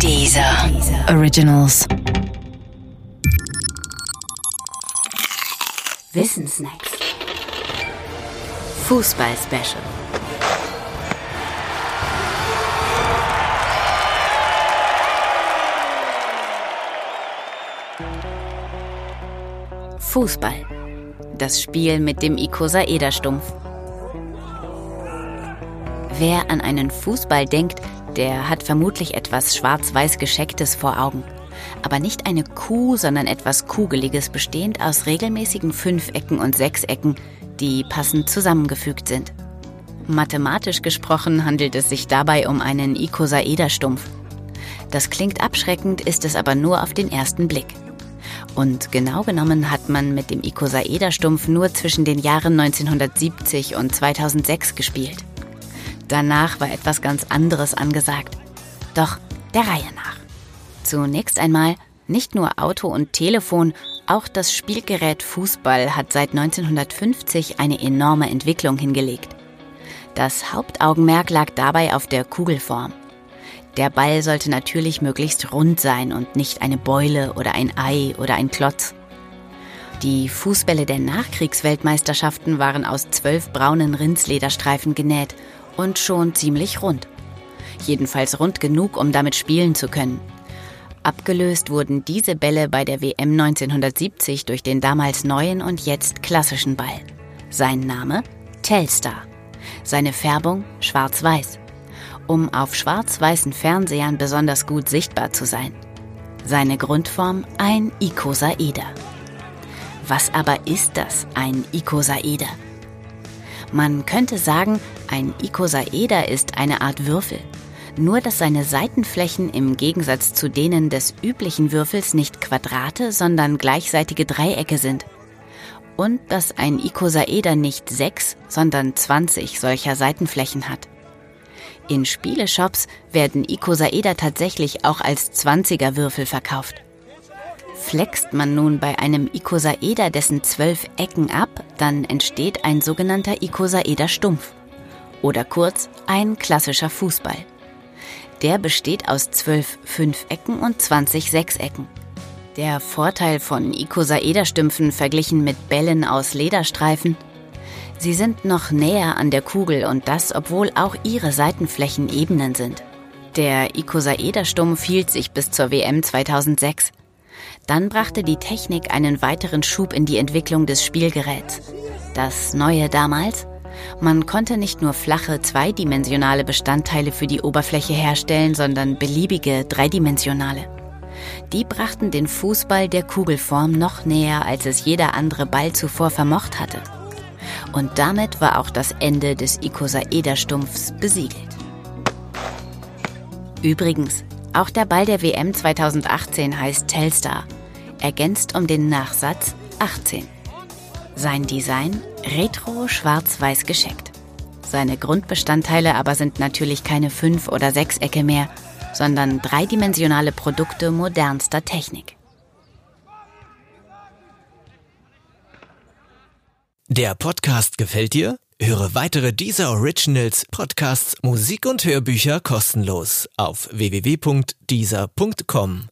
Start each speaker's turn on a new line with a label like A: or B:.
A: Dieser Originals.
B: Wissensnacks. Fußball-Special. Fußball. Das Spiel mit dem Ikosaederstumpf. Wer an einen Fußball denkt, der hat vermutlich etwas schwarz-weiß geschecktes vor Augen. Aber nicht eine Kuh, sondern etwas Kugeliges, bestehend aus regelmäßigen Fünfecken und Sechsecken, die passend zusammengefügt sind. Mathematisch gesprochen handelt es sich dabei um einen Ikosaederstumpf. Das klingt abschreckend, ist es aber nur auf den ersten Blick. Und genau genommen hat man mit dem Ikosaederstumpf nur zwischen den Jahren 1970 und 2006 gespielt. Danach war etwas ganz anderes angesagt. Doch der Reihe nach. Zunächst einmal nicht nur Auto und Telefon, auch das Spielgerät Fußball hat seit 1950 eine enorme Entwicklung hingelegt. Das Hauptaugenmerk lag dabei auf der Kugelform. Der Ball sollte natürlich möglichst rund sein und nicht eine Beule oder ein Ei oder ein Klotz. Die Fußbälle der Nachkriegsweltmeisterschaften waren aus zwölf braunen Rindslederstreifen genäht und schon ziemlich rund. Jedenfalls rund genug, um damit spielen zu können. Abgelöst wurden diese Bälle bei der WM 1970 durch den damals neuen und jetzt klassischen Ball. Sein Name? Telstar. Seine Färbung schwarz-weiß um auf schwarz-weißen Fernsehern besonders gut sichtbar zu sein. Seine Grundform ein Icosaeder. Was aber ist das, ein Icosaeder? Man könnte sagen, ein Icosaeder ist eine Art Würfel. Nur dass seine Seitenflächen im Gegensatz zu denen des üblichen Würfels nicht Quadrate, sondern gleichseitige Dreiecke sind. Und dass ein Icosaeder nicht sechs, sondern 20 solcher Seitenflächen hat. In Spieleshops werden Icosaeder tatsächlich auch als 20er-Würfel verkauft. Flext man nun bei einem Icosaeder dessen zwölf Ecken ab, dann entsteht ein sogenannter Icosaeder-Stumpf. Oder kurz ein klassischer Fußball. Der besteht aus zwölf Fünfecken und 20 Sechsecken. Der Vorteil von Icosaederstümpfen verglichen mit Bällen aus Lederstreifen Sie sind noch näher an der Kugel und das, obwohl auch ihre Seitenflächen Ebenen sind. Der Icosaederstumpf hielt sich bis zur WM 2006. Dann brachte die Technik einen weiteren Schub in die Entwicklung des Spielgeräts. Das Neue damals? Man konnte nicht nur flache zweidimensionale Bestandteile für die Oberfläche herstellen, sondern beliebige dreidimensionale. Die brachten den Fußball der Kugelform noch näher, als es jeder andere Ball zuvor vermocht hatte. Und damit war auch das Ende des Icosaederstumpfs besiegelt. Übrigens, auch der Ball der WM 2018 heißt Telstar, ergänzt um den Nachsatz 18. Sein Design retro schwarz-weiß gescheckt. Seine Grundbestandteile aber sind natürlich keine Fünf- oder Sechsecke mehr, sondern dreidimensionale Produkte modernster Technik.
C: Der Podcast gefällt dir? Höre weitere dieser Originals, Podcasts, Musik und Hörbücher kostenlos auf www.dieser.com.